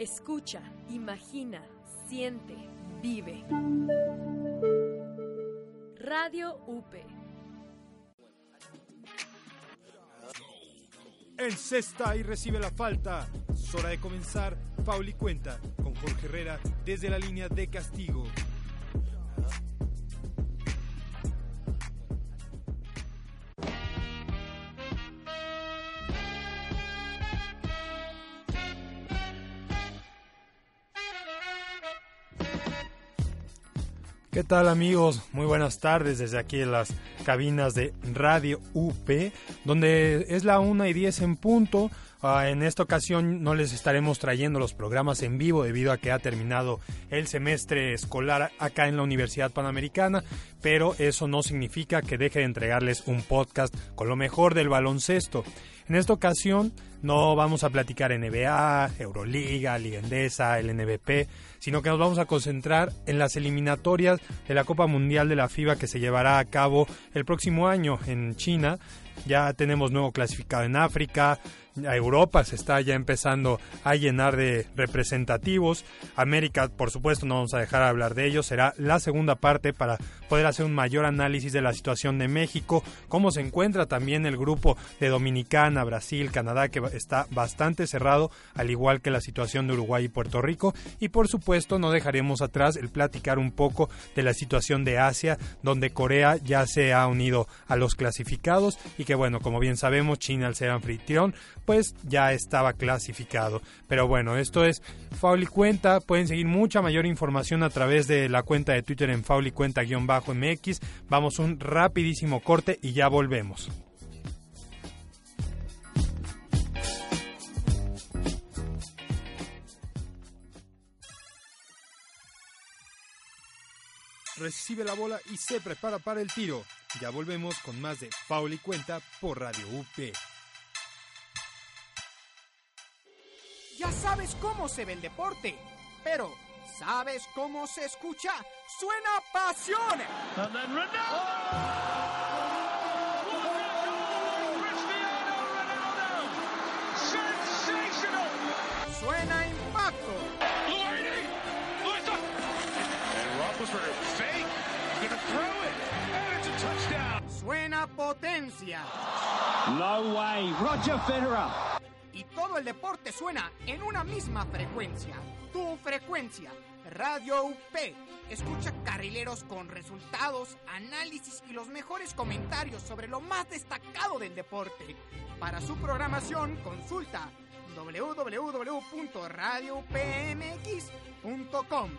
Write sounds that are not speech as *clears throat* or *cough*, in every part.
Escucha, imagina, siente, vive. Radio UP. Encesta y recibe la falta. Es hora de comenzar. Paul y cuenta con Jorge Herrera desde la línea de castigo. ¿Qué tal amigos? Muy buenas tardes desde aquí en las cabinas de Radio UP, donde es la 1 y 10 en punto. Ah, en esta ocasión no les estaremos trayendo los programas en vivo debido a que ha terminado el semestre escolar acá en la Universidad Panamericana, pero eso no significa que deje de entregarles un podcast con lo mejor del baloncesto. En esta ocasión no vamos a platicar NBA, Euroliga, Liga Endesa, el NBP, sino que nos vamos a concentrar en las eliminatorias de la Copa Mundial de la FIBA que se llevará a cabo el próximo año en China. Ya tenemos nuevo clasificado en África, Europa se está ya empezando a llenar de representativos. América, por supuesto, no vamos a dejar de hablar de ello. Será la segunda parte para poder hacer un mayor análisis de la situación de México, cómo se encuentra también el grupo de Dominicana, Brasil, Canadá, que está bastante cerrado, al igual que la situación de Uruguay y Puerto Rico. Y por supuesto, no dejaremos atrás el platicar un poco de la situación de Asia, donde Corea ya se ha unido a los clasificados y que, bueno, como bien sabemos, China al ser anfitrión, pues ya estaba clasificado. Pero bueno, esto es Fauli Cuenta. Pueden seguir mucha mayor información a través de la cuenta de Twitter en Fauli Cuenta-MX. Vamos un rapidísimo corte y ya volvemos. Recibe la bola y se prepara para el tiro. Ya volvemos con más de Fauli Cuenta por Radio UP. Ya sabes cómo se ve el deporte, pero ¿sabes cómo se escucha? ¡Suena pasión! ¡Suena impacto! ¡Suena potencia! No way, Roger Federer. Deporte suena en una misma frecuencia. Tu frecuencia, Radio UP. Escucha carrileros con resultados, análisis y los mejores comentarios sobre lo más destacado del deporte. Para su programación, consulta www.radioupmx.com.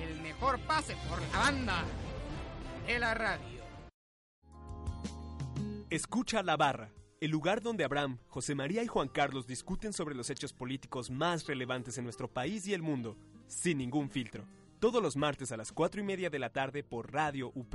El mejor pase por la banda de la radio. Escucha la barra el lugar donde Abraham, José María y Juan Carlos discuten sobre los hechos políticos más relevantes en nuestro país y el mundo, sin ningún filtro. Todos los martes a las 4 y media de la tarde por Radio UP.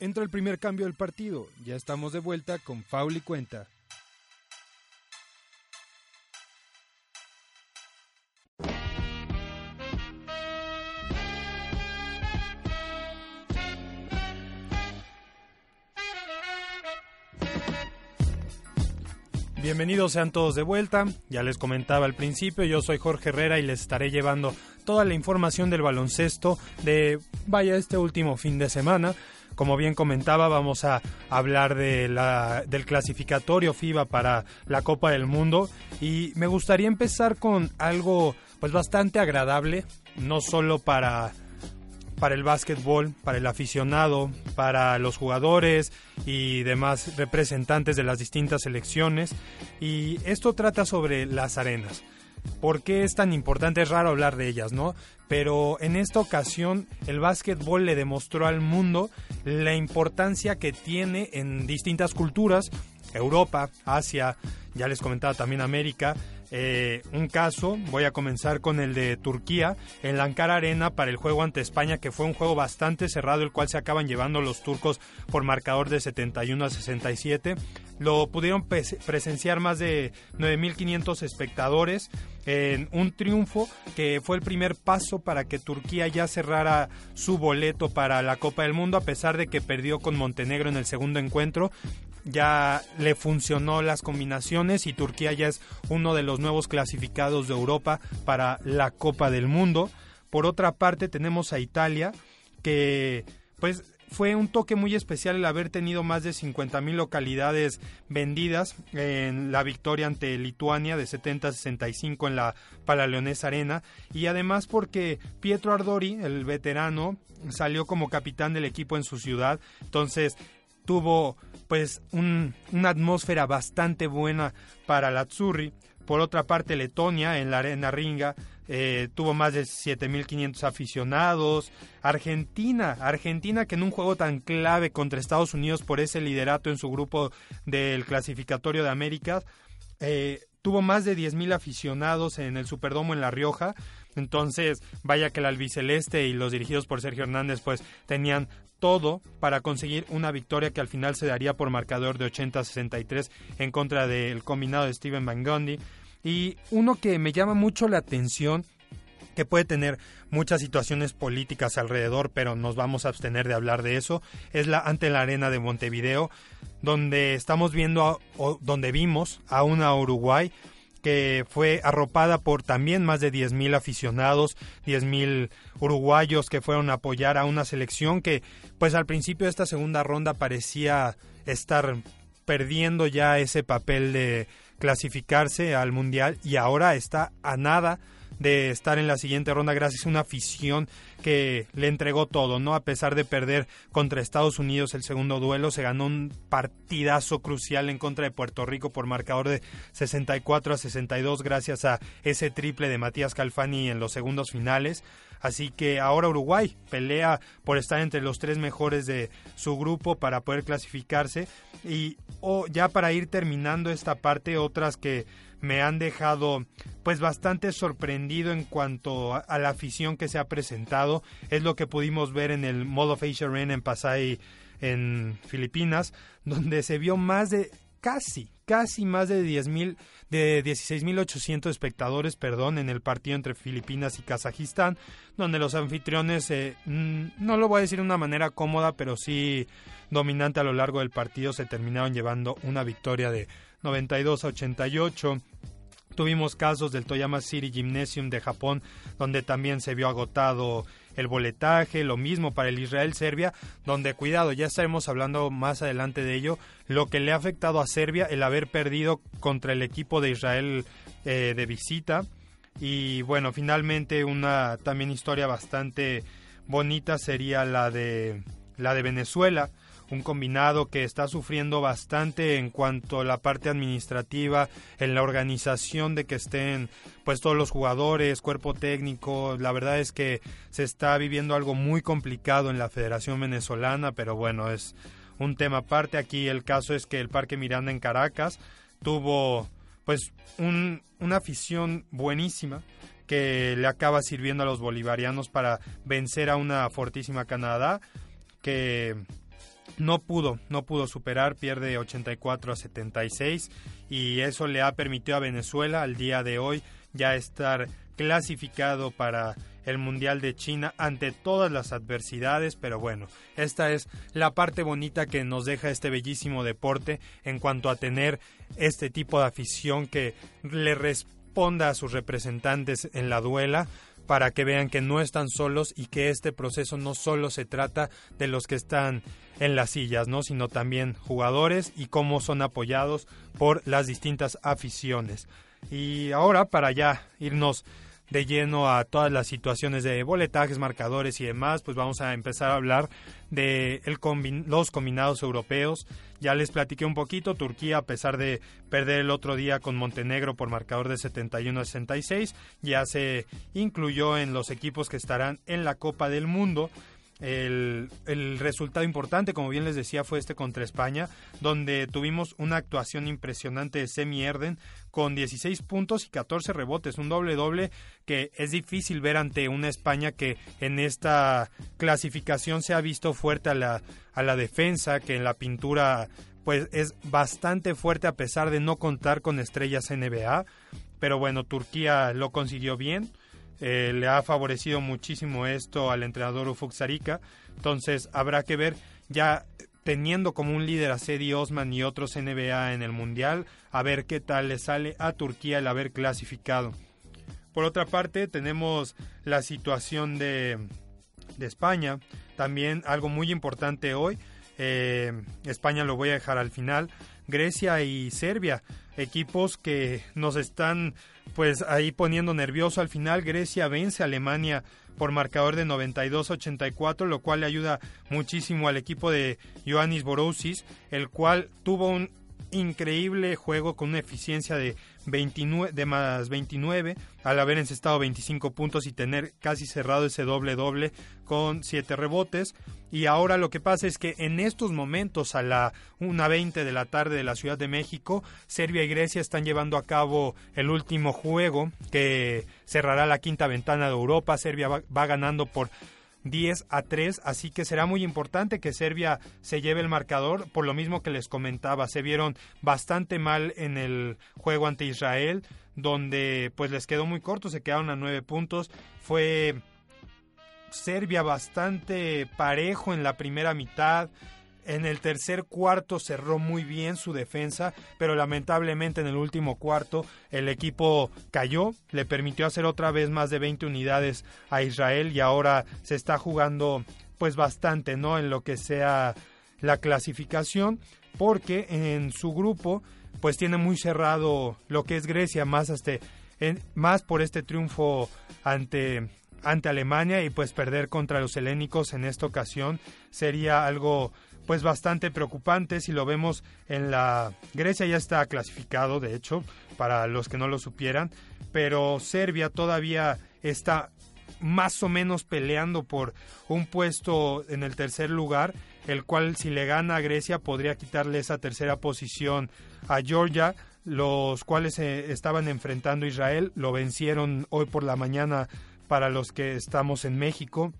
Entra el primer cambio del partido. Ya estamos de vuelta con Faul y Cuenta. Bienvenidos sean todos de vuelta. Ya les comentaba al principio, yo soy Jorge Herrera y les estaré llevando toda la información del baloncesto de, vaya, este último fin de semana. Como bien comentaba, vamos a hablar de la, del clasificatorio FIBA para la Copa del Mundo y me gustaría empezar con algo pues bastante agradable, no solo para para el básquetbol, para el aficionado, para los jugadores y demás representantes de las distintas selecciones. Y esto trata sobre las arenas. ¿Por qué es tan importante? Es raro hablar de ellas, ¿no? Pero en esta ocasión el básquetbol le demostró al mundo la importancia que tiene en distintas culturas, Europa, Asia, ya les comentaba también América, eh, un caso, voy a comenzar con el de Turquía, en la Ankara Arena para el juego ante España, que fue un juego bastante cerrado, el cual se acaban llevando los turcos por marcador de 71 a 67. Lo pudieron presenciar más de 9.500 espectadores en un triunfo que fue el primer paso para que Turquía ya cerrara su boleto para la Copa del Mundo, a pesar de que perdió con Montenegro en el segundo encuentro ya le funcionó las combinaciones y Turquía ya es uno de los nuevos clasificados de Europa para la Copa del Mundo. Por otra parte tenemos a Italia que pues fue un toque muy especial el haber tenido más de 50.000 localidades vendidas en la victoria ante Lituania de 70 a 65 en la Paraleonesa Arena y además porque Pietro Ardori, el veterano, salió como capitán del equipo en su ciudad, entonces tuvo pues una atmósfera bastante buena para la Azzurri. Por otra parte, Letonia en la Arena Ringa eh, tuvo más de 7.500 aficionados. Argentina, Argentina que en un juego tan clave contra Estados Unidos por ese liderato en su grupo del clasificatorio de América, eh, tuvo más de 10.000 aficionados en el Superdomo en La Rioja. Entonces, vaya que el albiceleste y los dirigidos por Sergio Hernández pues tenían todo para conseguir una victoria que al final se daría por marcador de 80-63 en contra del combinado de Steven Van Gundy. Y uno que me llama mucho la atención, que puede tener muchas situaciones políticas alrededor, pero nos vamos a abstener de hablar de eso, es la ante la arena de Montevideo, donde estamos viendo, o donde vimos a una Uruguay que fue arropada por también más de 10.000 aficionados, 10.000 uruguayos que fueron a apoyar a una selección que pues al principio de esta segunda ronda parecía estar perdiendo ya ese papel de clasificarse al mundial y ahora está a nada de estar en la siguiente ronda gracias a una afición que le entregó todo, ¿no? A pesar de perder contra Estados Unidos el segundo duelo, se ganó un partidazo crucial en contra de Puerto Rico por marcador de 64 a 62 gracias a ese triple de Matías Calfani en los segundos finales. Así que ahora Uruguay pelea por estar entre los tres mejores de su grupo para poder clasificarse. Y ya para ir terminando esta parte, otras que me han dejado pues bastante sorprendido en cuanto a, la afición que se ha presentado. Es lo que pudimos ver en el Mall of Asia en Pasay en Filipinas, donde se vio más de casi, casi más de 10.000 de 16.800 espectadores, perdón, en el partido entre Filipinas y Kazajistán, donde los anfitriones, eh, no lo voy a decir de una manera cómoda, pero sí dominante a lo largo del partido, se terminaron llevando una victoria de 92 a 88. Tuvimos casos del Toyama City Gymnasium de Japón, donde también se vio agotado el boletaje, lo mismo para el Israel-Serbia, donde cuidado, ya estaremos hablando más adelante de ello, lo que le ha afectado a Serbia el haber perdido contra el equipo de Israel eh, de visita. Y bueno, finalmente una también historia bastante bonita sería la de la de Venezuela, un combinado que está sufriendo bastante en cuanto a la parte administrativa, en la organización de que estén pues todos los jugadores, cuerpo técnico, la verdad es que se está viviendo algo muy complicado en la Federación Venezolana, pero bueno, es un tema aparte. Aquí el caso es que el Parque Miranda en Caracas tuvo pues una afición buenísima que le acaba sirviendo a los bolivarianos para vencer a una fortísima Canadá que no pudo, no pudo superar, pierde 84 a 76 y eso le ha permitido a Venezuela al día de hoy ya estar clasificado para el Mundial de China ante todas las adversidades, pero bueno, esta es la parte bonita que nos deja este bellísimo deporte en cuanto a tener este tipo de afición que le responda a sus representantes en la duela para que vean que no están solos y que este proceso no solo se trata de los que están en las sillas, ¿no? sino también jugadores y cómo son apoyados por las distintas aficiones. Y ahora para ya irnos de lleno a todas las situaciones de boletajes, marcadores y demás, pues vamos a empezar a hablar de los combinados europeos. Ya les platiqué un poquito, Turquía a pesar de perder el otro día con Montenegro por marcador de 71 a 66, ya se incluyó en los equipos que estarán en la Copa del Mundo. El, el, resultado importante, como bien les decía, fue este contra España, donde tuvimos una actuación impresionante de Semi Erden con 16 puntos y 14 rebotes, un doble doble que es difícil ver ante una España que en esta clasificación se ha visto fuerte a la, a la defensa, que en la pintura pues es bastante fuerte a pesar de no contar con estrellas NBA, pero bueno, Turquía lo consiguió bien eh, le ha favorecido muchísimo esto al entrenador Ufuk Sarika. Entonces habrá que ver ya teniendo como un líder a Cedi Osman y otros NBA en el Mundial, a ver qué tal le sale a Turquía el haber clasificado. Por otra parte, tenemos la situación de, España, también algo muy importante hoy. Eh, España lo voy a dejar al final. Grecia y Serbia, equipos que nos están pues ahí poniendo nervioso al final. Grecia vence a Alemania por marcador de 92-84, lo cual le ayuda muchísimo al equipo de Ioannis Borousis, el cual tuvo un increíble juego con una eficiencia de 29, de más 29 al haber encestado 25 puntos y tener casi cerrado ese doble doble con 7 rebotes. Y ahora lo que pasa es que en estos momentos a la 1.20 de la tarde de la Ciudad de México, Serbia y Grecia están llevando a cabo el último juego que cerrará la quinta ventana de Europa. Serbia va, va ganando por 10 a 3, así que será muy importante que Serbia se lleve el marcador, por lo mismo que les comentaba, se vieron bastante mal en el juego ante Israel, donde pues les quedó muy corto, se quedaron a 9 puntos, fue Serbia bastante parejo en la primera mitad, en el tercer cuarto cerró muy bien su defensa, pero lamentablemente en el último cuarto el equipo cayó, le permitió hacer otra vez más de 20 unidades a Israel y ahora se está jugando pues bastante, ¿no? En lo que sea la clasificación, porque en su grupo pues tiene muy cerrado lo que es Grecia, más hasta en, más por este triunfo ante ante Alemania y pues perder contra los helénicos en esta ocasión sería algo pues bastante preocupante. Si lo vemos en la Grecia ya está clasificado de hecho para los que no lo supieran. Pero Serbia todavía está más o menos peleando por un puesto en el tercer lugar el cual si le gana a Grecia podría quitarle esa tercera posición a Georgia los cuales estaban enfrentando a Israel. Lo vencieron hoy por la mañana para los que estamos en México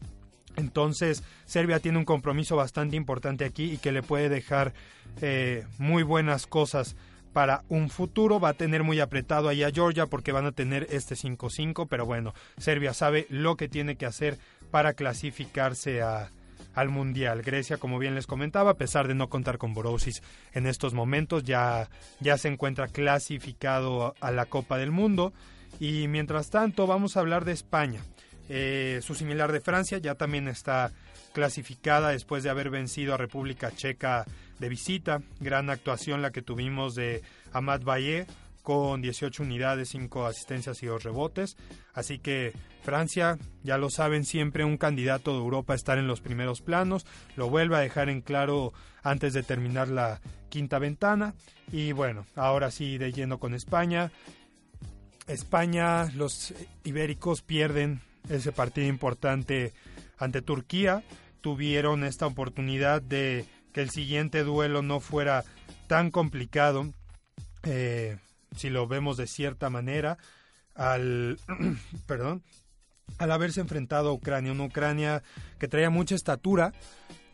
entonces, Serbia tiene un compromiso bastante importante aquí y que le puede dejar eh, muy buenas cosas para un futuro. Va a tener muy apretado ahí a Georgia porque van a tener este 5-5, pero bueno, Serbia sabe lo que tiene que hacer para clasificarse a, al Mundial. Grecia, como bien les comentaba, a pesar de no contar con Borosis en estos momentos, ya, ya se encuentra clasificado a la Copa del Mundo. Y mientras tanto, vamos a hablar de España. Eh, su similar de Francia ya también está clasificada después de haber vencido a República Checa de visita. Gran actuación la que tuvimos de Amat Valle con 18 unidades, 5 asistencias y 2 rebotes. Así que Francia, ya lo saben, siempre un candidato de Europa estar en los primeros planos. Lo vuelve a dejar en claro antes de terminar la quinta ventana. Y bueno, ahora sí de yendo con España. España, los ibéricos pierden ese partido importante ante Turquía. Tuvieron esta oportunidad de que el siguiente duelo no fuera tan complicado, eh, si lo vemos de cierta manera, al, *clears throat* perdón, al haberse enfrentado a Ucrania, una Ucrania que traía mucha estatura,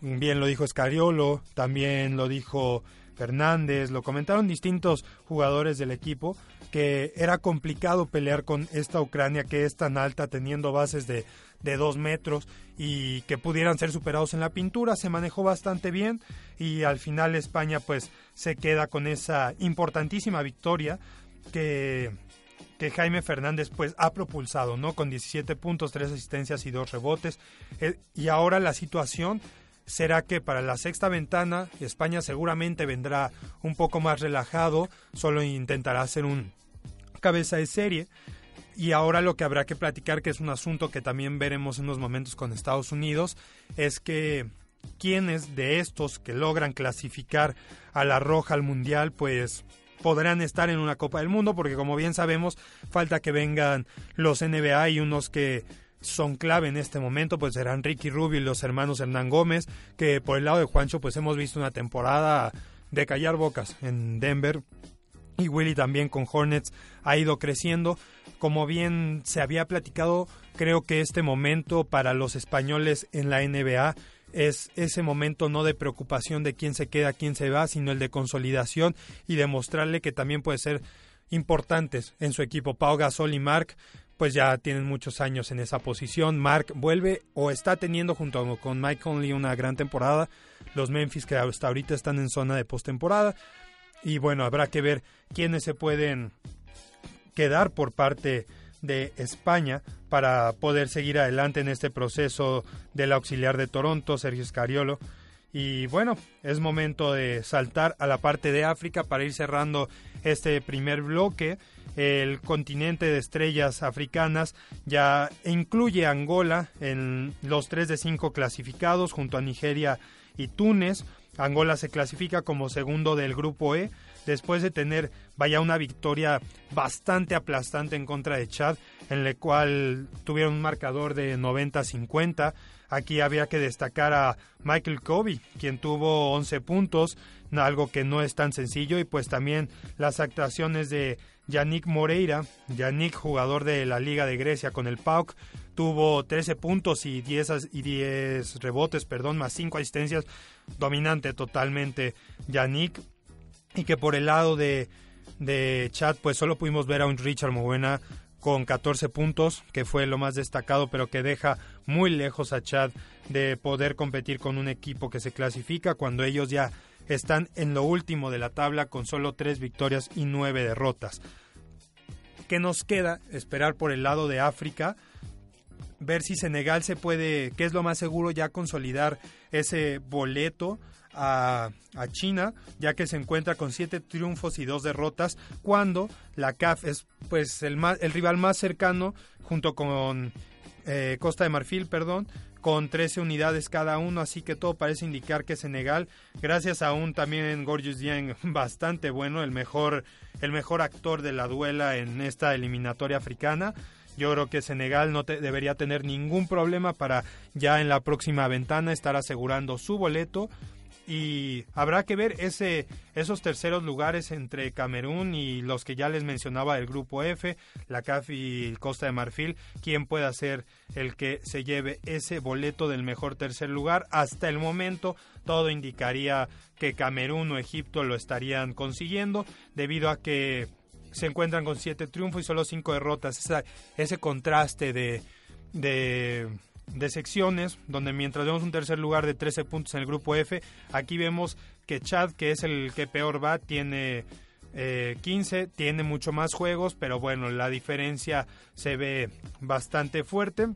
bien lo dijo Escariolo, también lo dijo Fernández, lo comentaron distintos jugadores del equipo, que era complicado pelear con esta Ucrania que es tan alta, teniendo bases de, de dos metros y que pudieran ser superados en la pintura. Se manejó bastante bien y al final España pues se queda con esa importantísima victoria que, que Jaime Fernández pues ha propulsado, ¿no? Con 17 puntos, 3 asistencias y 2 rebotes. Eh, y ahora la situación será que para la sexta ventana España seguramente vendrá un poco más relajado, solo intentará hacer un cabeza de serie. Y ahora lo que habrá que platicar, que es un asunto que también veremos en unos momentos con Estados Unidos, es que quienes de estos que logran clasificar a la roja al mundial, pues podrán estar en una Copa del Mundo, porque como bien sabemos, falta que vengan los NBA y unos que son clave en este momento, pues serán Ricky Rubio y los hermanos Hernán Gómez, que por el lado de Juancho pues hemos visto una temporada de callar bocas en Denver y Willy también con Hornets ha ido creciendo. Como bien se había platicado, creo que este momento para los españoles en la NBA es ese momento no de preocupación de quién se queda, quién se va, sino el de consolidación y demostrarle que también puede ser importantes en su equipo. Pau Gasol y Mark pues ya tienen muchos años en esa posición. Mark vuelve o está teniendo junto con Mike Conley una gran temporada. Los Memphis que hasta ahorita están en zona de postemporada. Y bueno, habrá que ver quiénes se pueden quedar por parte de España para poder seguir adelante en este proceso del auxiliar de Toronto, Sergio Scariolo. Y bueno, es momento de saltar a la parte de África para ir cerrando este primer bloque. El continente de estrellas africanas ya incluye Angola en los 3 de 5 clasificados junto a Nigeria y Túnez. Angola se clasifica como segundo del grupo E después de tener, vaya, una victoria bastante aplastante en contra de Chad, en la cual tuvieron un marcador de 90-50. Aquí había que destacar a Michael Kobe, quien tuvo 11 puntos, algo que no es tan sencillo, y pues también las actuaciones de Yannick Moreira, Yannick jugador de la Liga de Grecia con el PAOK, tuvo 13 puntos y 10, y 10 rebotes, perdón, más 5 asistencias, dominante totalmente Yannick y que por el lado de, de Chad pues solo pudimos ver a un Richard Movena con 14 puntos, que fue lo más destacado, pero que deja muy lejos a Chad de poder competir con un equipo que se clasifica cuando ellos ya están en lo último de la tabla con solo 3 victorias y 9 derrotas. ¿Qué nos queda? Esperar por el lado de África, ver si Senegal se puede, que es lo más seguro, ya consolidar ese boleto a, China, ya que se encuentra con siete triunfos y dos derrotas, cuando la CAF es pues el, el rival más cercano, junto con eh, Costa de Marfil, perdón, con 13 unidades cada uno, así que todo parece indicar que Senegal, gracias a un también Gorgeous Dieng *laughs* bastante bueno, el mejor, el mejor actor de la duela en esta eliminatoria africana, yo creo que Senegal no debería tener ningún problema para ya en la próxima ventana estar asegurando su boleto y habrá que ver ese, esos terceros lugares entre Camerún y los que ya les mencionaba del grupo F, la CAF y Costa de Marfil, quién puede ser el que se lleve ese boleto del mejor tercer lugar. Hasta el momento todo indicaría que Camerún o Egipto lo estarían consiguiendo debido a que se encuentran con siete triunfos y solo cinco derrotas. ese contraste de, de secciones, donde mientras vemos un tercer lugar de 13 puntos en el grupo F, aquí vemos que Chad, que es el que peor va, tiene 15, eh, tiene mucho más juegos, pero bueno, la diferencia se ve bastante fuerte.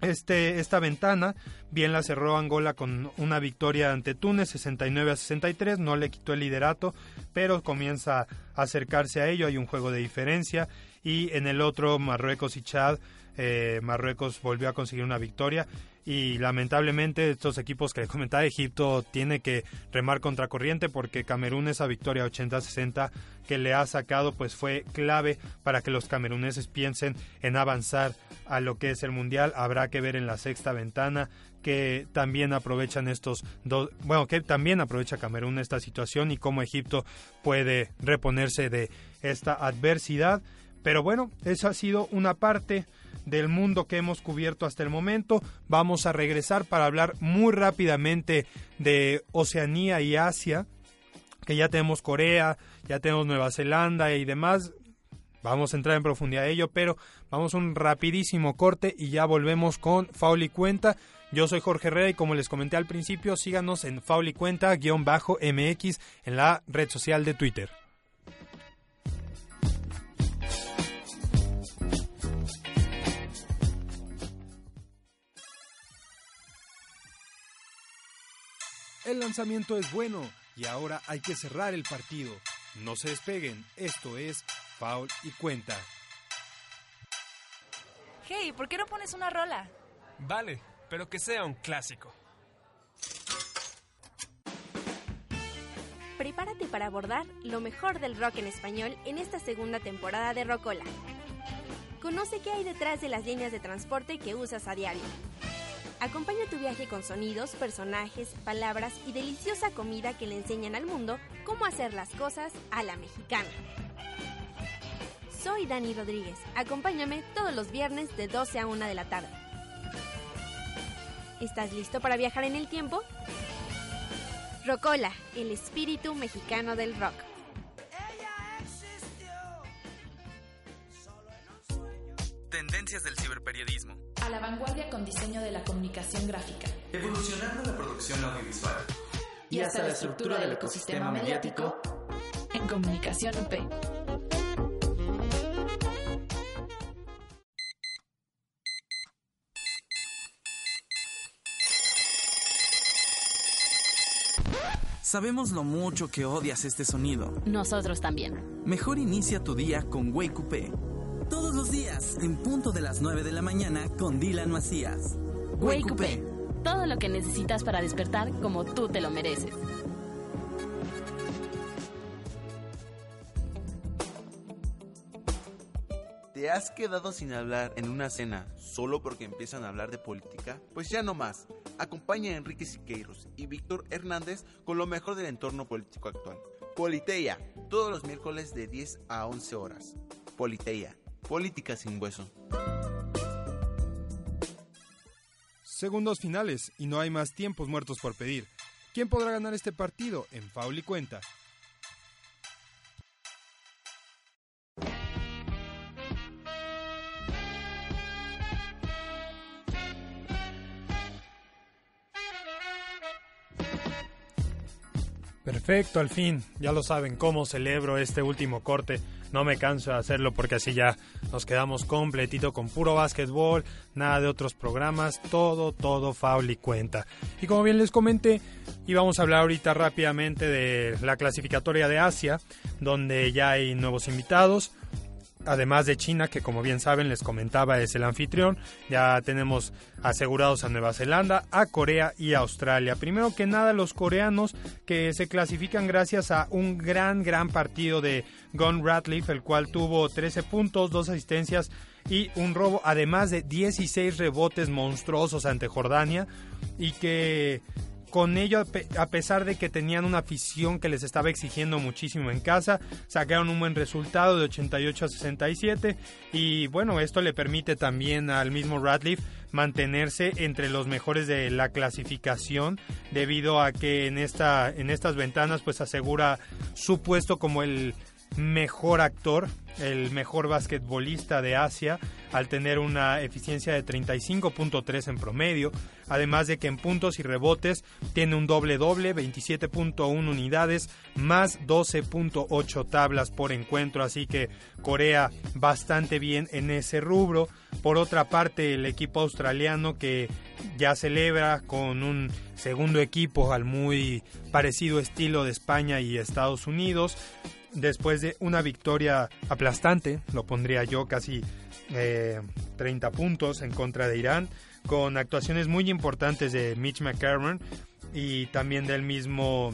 Este, esta ventana bien la cerró Angola con una victoria ante Túnez 69 a 63, no le quitó el liderato, pero comienza a acercarse a ello, hay un juego de diferencia y en el otro Marruecos y Chad eh, Marruecos volvió a conseguir una victoria y lamentablemente estos equipos que comentaba Egipto tiene que remar contracorriente porque Camerún esa victoria 80-60 que le ha sacado pues fue clave para que los cameruneses piensen en avanzar a lo que es el mundial habrá que ver en la sexta ventana que también aprovechan estos dos, bueno, que también aprovecha Camerún esta situación y cómo Egipto puede reponerse de esta adversidad. Pero bueno, esa ha sido una parte del mundo que hemos cubierto hasta el momento. Vamos a regresar para hablar muy rápidamente de Oceanía y Asia, que ya tenemos Corea, ya tenemos Nueva Zelanda y demás. Vamos a entrar en profundidad de ello, pero vamos a un rapidísimo corte y ya volvemos con Faul y Cuenta. Yo soy Jorge Herrera y como les comenté al principio, síganos en Faul y Cuenta-MX en la red social de Twitter. El lanzamiento es bueno y ahora hay que cerrar el partido. No se despeguen, esto es Foul y Cuenta. Hey, ¿por qué no pones una rola? Vale, pero que sea un clásico. Prepárate para abordar lo mejor del rock en español en esta segunda temporada de Rocola. Con Conoce qué hay detrás de las líneas de transporte que usas a diario. Acompaña tu viaje con sonidos, personajes, palabras y deliciosa comida que le enseñan al mundo cómo hacer las cosas a la mexicana. Soy Dani Rodríguez. Acompáñame todos los viernes de 12 a 1 de la tarde. ¿Estás listo para viajar en el tiempo? Rocola, el espíritu mexicano del rock. Tendencias del ciberperiodismo. A la vanguardia con diseño de la comunicación gráfica. Evolucionando la producción audiovisual. Y, hasta la estructura del ecosistema mediático en comunicación UP. Sabemos lo mucho que odias este sonido. Nosotros también. Mejor inicia tu día con Wake Up. En punto de las 9 de la mañana, con Dylan Macías. Wake Up. Todo lo que necesitas para despertar como tú te lo mereces. ¿Te has quedado sin hablar en una cena solo porque empiezan a hablar de política? Pues ya no más. Acompaña a Enrique Siqueiros y Víctor Hernández con lo mejor del entorno político actual. Politeia, todos los miércoles de 10 a 11 horas. Politeia, política sin hueso. Segundos finales y no hay más tiempos muertos por pedir. ¿Quién podrá ganar este partido? En Faul y Cuenta. Perfecto, al fin. Ya lo saben cómo celebro este último corte. No me canso de hacerlo porque así ya nos quedamos completito con puro básquetbol, nada de otros programas, todo, todo faul y cuenta. Y como bien les comenté, íbamos a hablar ahorita rápidamente de la clasificatoria de Asia, donde ya hay nuevos invitados además de China, que como bien saben les comentaba es el anfitrión, ya tenemos asegurados a Nueva Zelanda, a Corea y a Australia. Primero que nada los coreanos que se clasifican gracias a un gran, gran partido de Gon Ratliff, el cual tuvo 13 puntos, dos asistencias y un robo, además de 16 rebotes monstruosos ante Jordania y que con ello, a pesar de que tenían una afición que les estaba exigiendo muchísimo en casa, sacaron un buen resultado de 88 a 67 y bueno, esto le permite también al mismo Radcliffe mantenerse entre los mejores de la clasificación debido a que en esta en estas ventanas pues asegura su puesto como el mejor actor, el mejor basquetbolista de Asia, al tener una eficiencia de 35.3 en promedio, además de que en puntos y rebotes tiene un doble doble, 27.1 unidades, más 12.8 tablas por encuentro, así que Corea bastante bien en ese rubro. Por otra parte, el equipo australiano que ya celebra con un segundo equipo al muy parecido estilo de España y Estados Unidos, después de una victoria aplastante, lo pondría yo casi 30 eh, puntos en contra de Irán, con actuaciones muy importantes de Mitch McCarron y también del mismo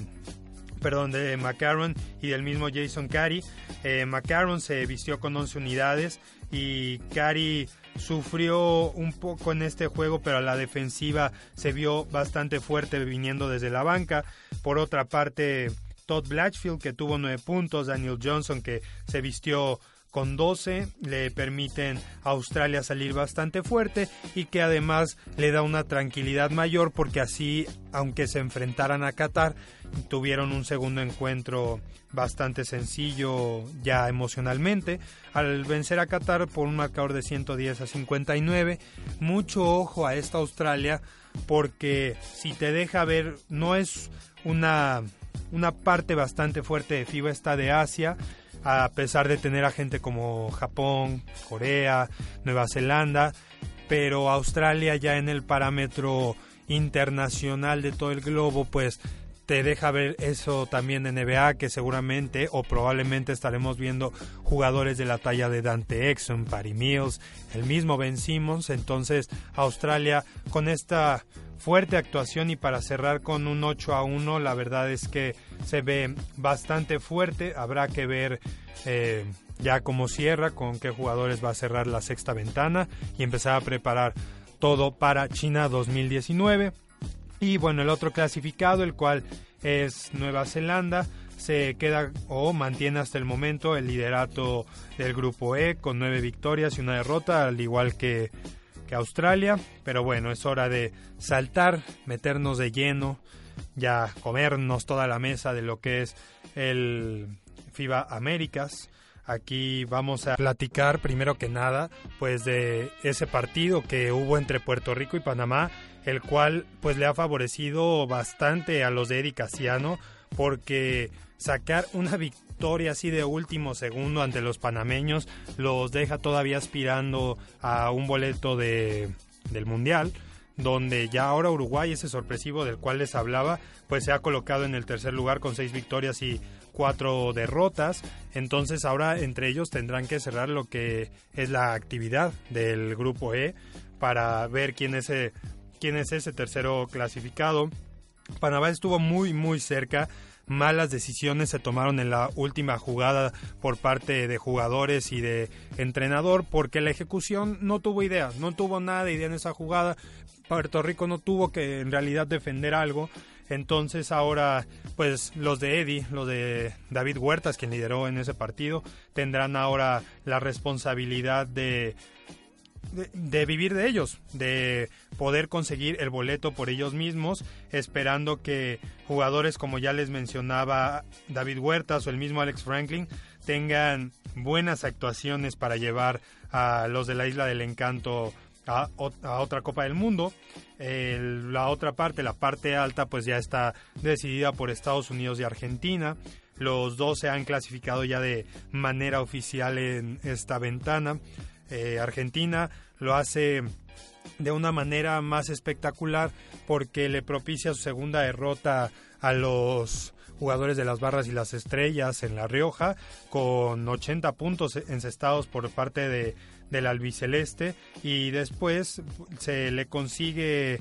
perdón, de McCarron y del mismo Jason Carey. Eh, McCarron se vistió con 11 unidades y Carey sufrió un poco en este juego, pero la defensiva se vio bastante fuerte viniendo desde la banca. Por otra parte, Todd Blatchfield que tuvo 9 puntos, Daniel Johnson que se vistió con 12 le permiten a Australia salir bastante fuerte y que además le da una tranquilidad mayor porque así, aunque se enfrentaran a Qatar, tuvieron un segundo encuentro bastante sencillo ya emocionalmente al vencer a Qatar por un marcador de 110 a 59. Mucho ojo a esta Australia porque si te deja ver no es una una parte bastante fuerte de FIBA está de Asia, a pesar de tener a gente como Japón, Corea, Nueva Zelanda, pero Australia ya en el parámetro internacional de todo el globo, pues te deja ver eso también de NBA, que seguramente o probablemente estaremos viendo jugadores de la talla de Dante Exxon, Patty Mills, el mismo Ben Simmons. Entonces, Australia con esta fuerte actuación y para cerrar con un 8 a 1 la verdad es que se ve bastante fuerte habrá que ver eh, ya como cierra, con qué jugadores va a cerrar la sexta ventana y empezar a preparar todo para China 2019. Y bueno, el otro clasificado, el cual es Nueva Zelanda, se queda o mantiene hasta el momento el liderato del grupo E con nueve victorias y una derrota, al igual que, Australia. Pero bueno, es hora de saltar, meternos de lleno, ya comernos toda la mesa de lo que es el FIBA Américas. Aquí vamos a platicar primero que nada pues de ese partido que hubo entre Puerto Rico y Panamá, el cual pues le ha favorecido bastante a los de Eddie Casiano porque sacar una victoria así de último segundo ante los panameños los deja todavía aspirando a un boleto de, del Mundial donde ya ahora Uruguay, ese sorpresivo del cual les hablaba, pues se ha colocado en el tercer lugar con seis victorias y cuatro derrotas. Entonces ahora entre ellos tendrán que cerrar lo que es la actividad del grupo E para ver quién es, quién es ese tercero clasificado. Panamá estuvo muy muy cerca malas decisiones se tomaron en la última jugada por parte de jugadores y de entrenador porque la ejecución no tuvo idea, no tuvo nada de idea en esa jugada. Puerto Rico no tuvo que en realidad defender algo. Entonces ahora, pues los de Eddie, los de David Huertas, quien lideró en ese partido, tendrán ahora la responsabilidad de de, vivir de ellos, de poder conseguir el boleto por ellos mismos, esperando que jugadores como ya les mencionaba David Huertas o el mismo Alex Franklin tengan buenas actuaciones para llevar a los de la Isla del Encanto a, otra Copa del Mundo. la otra parte, la parte alta, pues ya está decidida por Estados Unidos y Argentina. Los dos se han clasificado ya de manera oficial en esta ventana. Eh, Argentina lo hace de una manera más espectacular porque le propicia su segunda derrota a los jugadores de las barras y las estrellas en La Rioja con 80 puntos encestados por parte de, del albiceleste y después se le consigue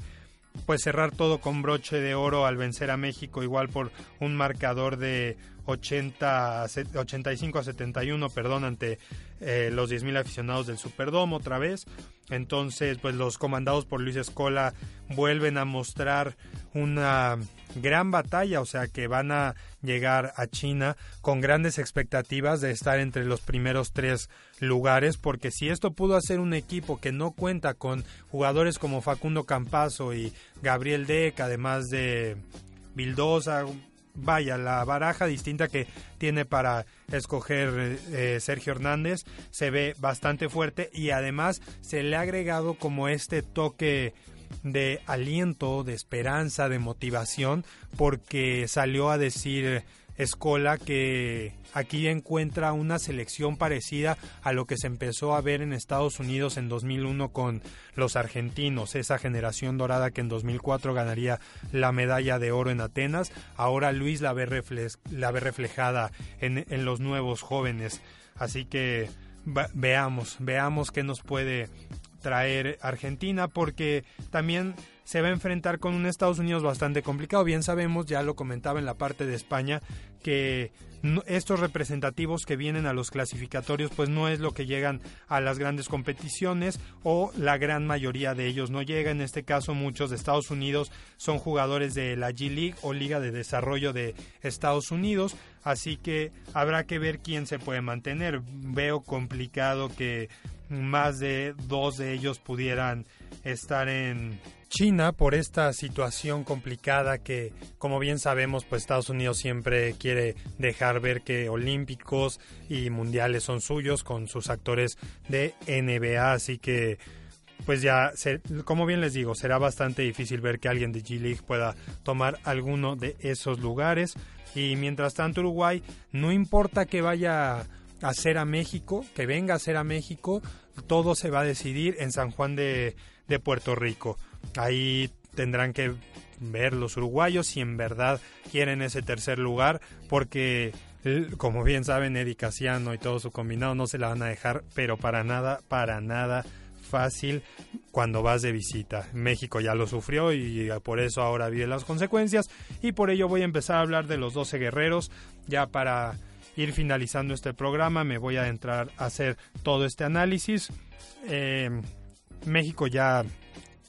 pues cerrar todo con broche de oro al vencer a México igual por un marcador de 80, 85 a 71, perdón, ante eh, los 10.000 aficionados del Superdome otra vez. Entonces, pues los comandados por Luis Escola vuelven a mostrar una gran batalla, o sea que van a llegar a China con grandes expectativas de estar entre los primeros tres lugares, porque si esto pudo hacer un equipo que no cuenta con jugadores como Facundo Campazo y Gabriel Deck, además de Vildosa, vaya, la baraja distinta que tiene para escoger eh, Sergio Hernández se ve bastante fuerte y además se le ha agregado como este toque de aliento, de esperanza, de motivación, porque salió a decir Escola que aquí encuentra una selección parecida a lo que se empezó a ver en Estados Unidos en 2001 con los argentinos, esa generación dorada que en 2004 ganaría la medalla de oro en Atenas, ahora Luis la ve, la ve reflejada en, en los nuevos jóvenes. Así que veamos, veamos qué nos puede traer Argentina porque también se va a enfrentar con un Estados Unidos bastante complicado. Bien sabemos, ya lo comentaba en la parte de España, que estos representativos que vienen a los clasificatorios pues no es lo que llegan a las grandes competiciones o la gran mayoría de ellos no llega. En este caso muchos de Estados Unidos son jugadores de la G League o Liga de Desarrollo de Estados Unidos. Así que habrá que ver quién se puede mantener. Veo complicado que más de dos de ellos pudieran estar en China por esta situación complicada que, como bien sabemos, pues Estados Unidos siempre quiere dejar ver que olímpicos y mundiales son suyos con sus actores de NBA, así que pues ya, como bien les digo, será bastante difícil ver que alguien de G-League pueda tomar alguno de esos lugares. Y mientras tanto Uruguay, no importa que vaya a ser a México, que venga a ser a México, todo se va a decidir en San Juan de, de Puerto Rico. Ahí tendrán que ver los uruguayos si en verdad quieren ese tercer lugar, porque como bien saben, Eddie Casiano y todo su combinado no se la van a dejar, pero para nada, para nada fácil cuando vas de visita. México ya lo sufrió y por eso ahora vive las consecuencias y por ello voy a empezar a hablar de los 12 guerreros ya para ir finalizando este programa, me voy a entrar a hacer todo este análisis. Eh, México ya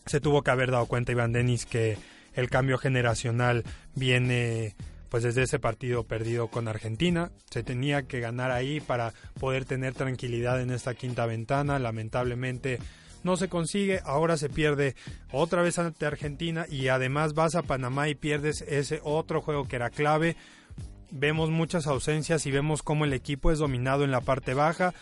se tuvo que haber dado cuenta, Iván Denis, que el cambio generacional viene pues desde ese partido perdido con Argentina. Se tenía que ganar ahí para poder tener tranquilidad en esta quinta ventana. Lamentablemente no se consigue, ahora se pierde otra vez ante Argentina y además vas a Panamá y pierdes ese otro juego que era clave. Vemos muchas ausencias y vemos cómo el equipo es dominado en la parte baja.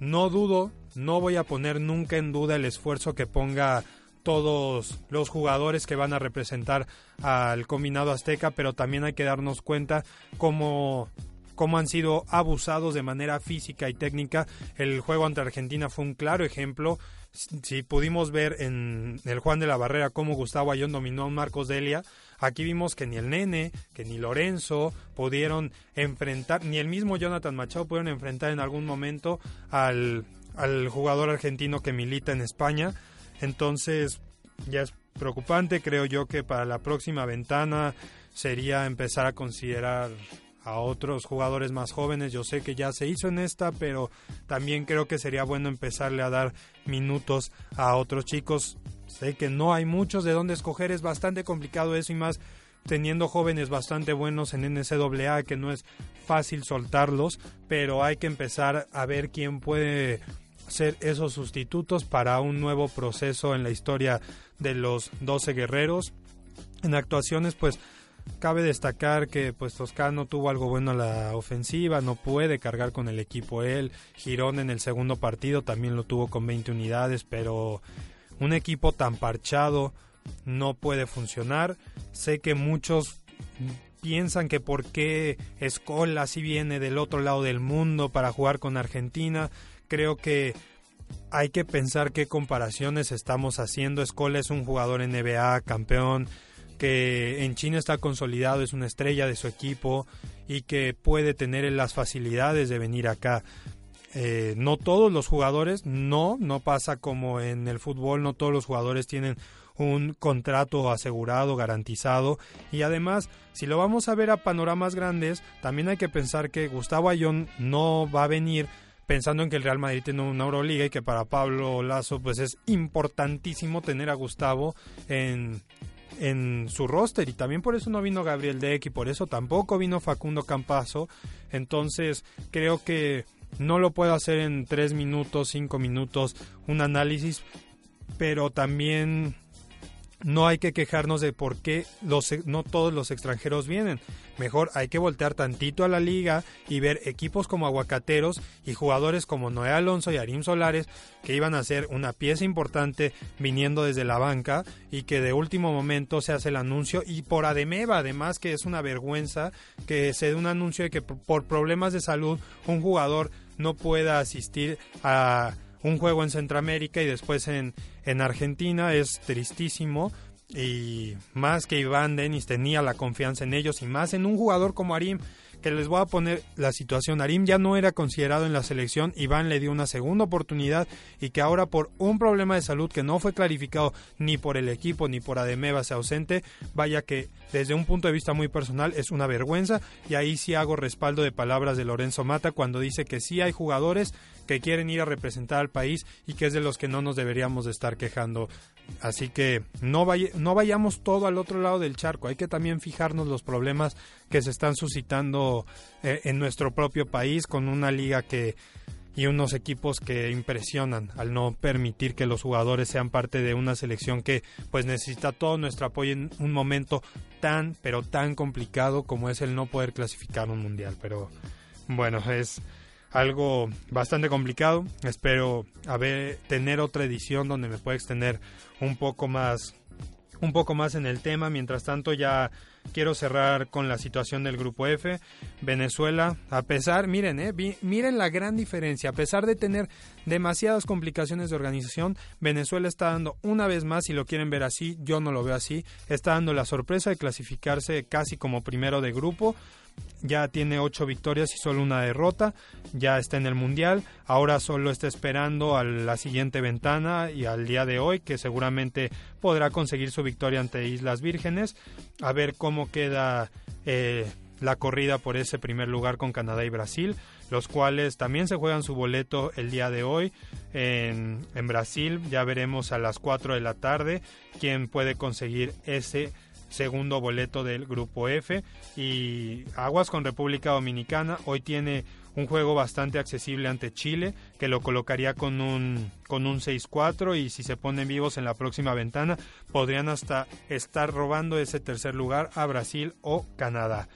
No dudo, no voy a poner nunca en duda el esfuerzo que ponga todos los jugadores que van a representar al combinado azteca, pero también hay que darnos cuenta cómo, cómo han sido abusados de manera física y técnica. El juego ante Argentina fue un claro ejemplo. Si pudimos ver en el Juan de la Barrera cómo Gustavo Ayón dominó a Marcos Delia, aquí vimos que ni el Nene, que ni Lorenzo pudieron enfrentar, ni el mismo Jonathan Machado pudieron enfrentar en algún momento al, al jugador argentino que milita en España. Entonces, ya es preocupante. Creo yo que para la próxima ventana sería empezar a considerar a otros jugadores más jóvenes. Yo sé que ya se hizo en esta, pero también creo que sería bueno empezarle a dar minutos a otros chicos. Sé que no hay muchos de dónde escoger, es bastante complicado eso y más teniendo jóvenes bastante buenos en NCAA que no es fácil soltarlos, pero hay que empezar a ver quién puede ser esos sustitutos para un nuevo proceso en la historia de los 12 guerreros. En actuaciones, pues cabe destacar que pues Toscano tuvo algo bueno a la ofensiva, no puede cargar con el equipo él. Girón en el segundo partido también lo tuvo con 20 unidades, pero un equipo tan parchado no puede funcionar. Sé que muchos piensan que por qué Escola si viene del otro lado del mundo para jugar con Argentina creo que hay que pensar qué comparaciones estamos haciendo. Escola es un jugador NBA, campeón, que en China está consolidado, es una estrella de su equipo y que puede tener las facilidades de venir acá. Eh, no todos los jugadores, no, no pasa como en el fútbol, no todos los jugadores tienen un contrato asegurado, garantizado. Y además, si lo vamos a ver a panoramas grandes, también hay que pensar que Gustavo Ayón no va a venir pensando en que el Real Madrid tiene una Euroliga y que para Pablo Lazo pues es importantísimo tener a Gustavo en, en su roster y también por eso no vino Gabriel Deck y por eso tampoco vino Facundo Campazo. Entonces creo que no lo puedo hacer en tres minutos, cinco minutos un análisis, pero también no hay que quejarnos de por qué los, no todos los extranjeros vienen. Mejor hay que voltear tantito a la liga y ver equipos como Aguacateros y jugadores como Noé Alonso y Arim Solares que iban a ser una pieza importante viniendo desde la banca y que de último momento se hace el anuncio y por Ademeva además que es una vergüenza que se dé un anuncio de que por problemas de salud un jugador no pueda asistir a un juego en Centroamérica y después en, en Argentina es tristísimo. Y más que Iván Denis tenía la confianza en ellos y más en un jugador como Arim que les voy a poner la situación. Arim ya no era considerado en la selección, Iván le dio una segunda oportunidad y que ahora por un problema de salud que no fue clarificado ni por el equipo ni por Ademeva se ausente, vaya que desde un punto de vista muy personal es una vergüenza y ahí sí hago respaldo de palabras de Lorenzo Mata cuando dice que sí hay jugadores que quieren ir a representar al país y que es de los que no nos deberíamos de estar quejando. Así que no, no vayamos todo al otro lado del charco, hay que también fijarnos los problemas que se están suscitando eh, en nuestro propio país con una liga que y unos equipos que impresionan al no permitir que los jugadores sean parte de una selección que pues necesita todo nuestro apoyo en un momento tan pero tan complicado como es el no poder clasificar un mundial. Pero bueno es algo bastante complicado. Espero haber, tener otra edición donde me pueda extender un poco más un poco más en el tema. Mientras tanto, ya quiero cerrar con la situación del grupo F. Venezuela, a pesar, miren, eh, miren la gran diferencia. A pesar de tener demasiadas complicaciones de organización, Venezuela está dando una vez más, si lo quieren ver así, yo no lo veo así, está dando la sorpresa de clasificarse casi como primero de grupo ya tiene ocho victorias y solo una derrota, ya está en el Mundial, ahora solo está esperando a la siguiente ventana y al día de hoy, que seguramente podrá conseguir su victoria ante Islas Vírgenes, a ver cómo queda eh, la corrida por ese primer lugar con Canadá y Brasil, los cuales también se juegan su boleto el día de hoy en, en Brasil. Ya veremos a las 4 de la tarde quién puede conseguir ese segundo boleto del grupo F y Aguas con República Dominicana hoy tiene un juego bastante accesible ante Chile que lo colocaría con un con un 6-4 y si se ponen vivos en la próxima ventana podrían hasta estar robando ese tercer lugar a Brasil o Canadá.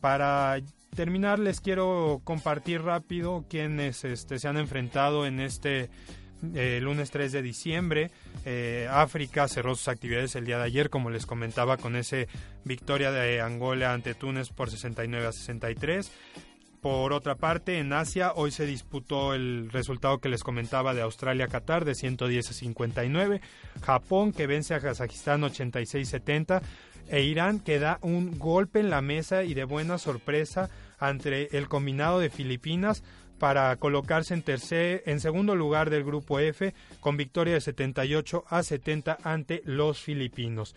Para terminar les quiero compartir rápido quienes este, se han enfrentado en este eh, lunes 3 de diciembre. Eh, África cerró sus actividades el día de ayer, como les comentaba, con esa victoria de Angola ante Túnez por 69 a 63. Por otra parte, en Asia hoy se disputó el resultado que les comentaba de Australia-Qatar de 110 a 59, Japón que vence a Kazajistán 86-70 e Irán que da un golpe en la mesa y de buena sorpresa ante el combinado de Filipinas para colocarse en tercer, en segundo lugar del grupo F con victoria de 78 a 70 ante los filipinos.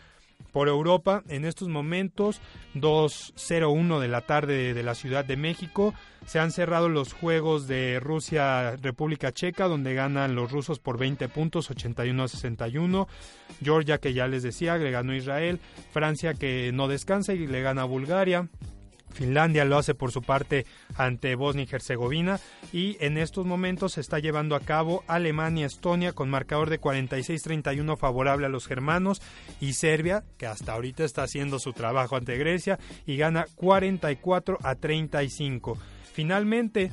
Por Europa, en estos momentos, 2.01 de la tarde de la Ciudad de México, se han cerrado los juegos de Rusia-República Checa, donde ganan los rusos por 20 puntos, 81 a 61. Georgia, que ya les decía, le ganó Israel. Francia, que no descansa y le gana a Bulgaria. Finlandia lo hace por su parte ante Bosnia y Herzegovina y en estos momentos se está llevando a cabo Alemania-Estonia con marcador de 46-31 favorable a los germanos y Serbia, que hasta ahorita está haciendo su trabajo ante Grecia y gana 44 a 35. Finalmente,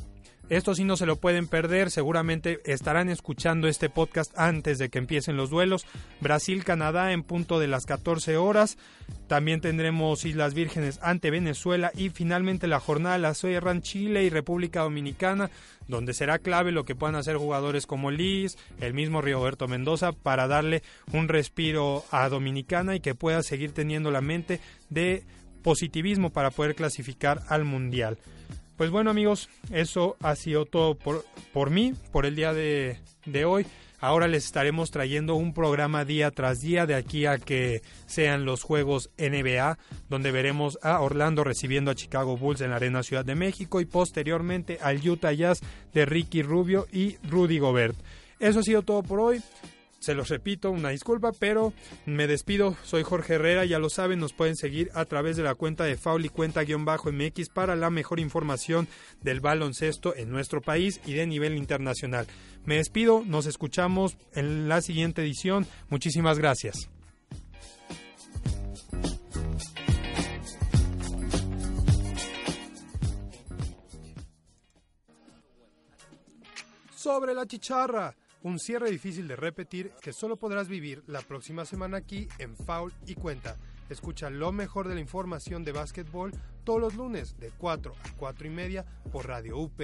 esto sí no se lo pueden perder, seguramente estarán escuchando este podcast antes de que empiecen los duelos. Brasil-Canadá en punto de las 14 horas. También tendremos Islas Vírgenes ante Venezuela y finalmente la jornada la cierran Chile y República Dominicana, donde será clave lo que puedan hacer jugadores como Liz, el mismo Roberto Mendoza, para darle un respiro a Dominicana y que pueda seguir teniendo la mente de positivismo para poder clasificar al Mundial. Pues bueno amigos, eso ha sido todo por, por mí, por el día de, de hoy. Ahora les estaremos trayendo un programa día tras día de aquí a que sean los juegos NBA, donde veremos a Orlando recibiendo a Chicago Bulls en la Arena Ciudad de México y posteriormente al Utah Jazz de Ricky Rubio y Rudy Gobert. Eso ha sido todo por hoy. Se los repito, una disculpa, pero me despido. Soy Jorge Herrera, ya lo saben, nos pueden seguir a través de la cuenta de Fauli cuenta-mx para la mejor información del baloncesto en nuestro país y de nivel internacional. Me despido, nos escuchamos en la siguiente edición. Muchísimas gracias. Sobre la chicharra un cierre difícil de repetir que solo podrás vivir la próxima semana aquí en Foul y Cuenta. Escucha lo mejor de la información de básquetbol todos los lunes de 4 a 4 y media por Radio UP.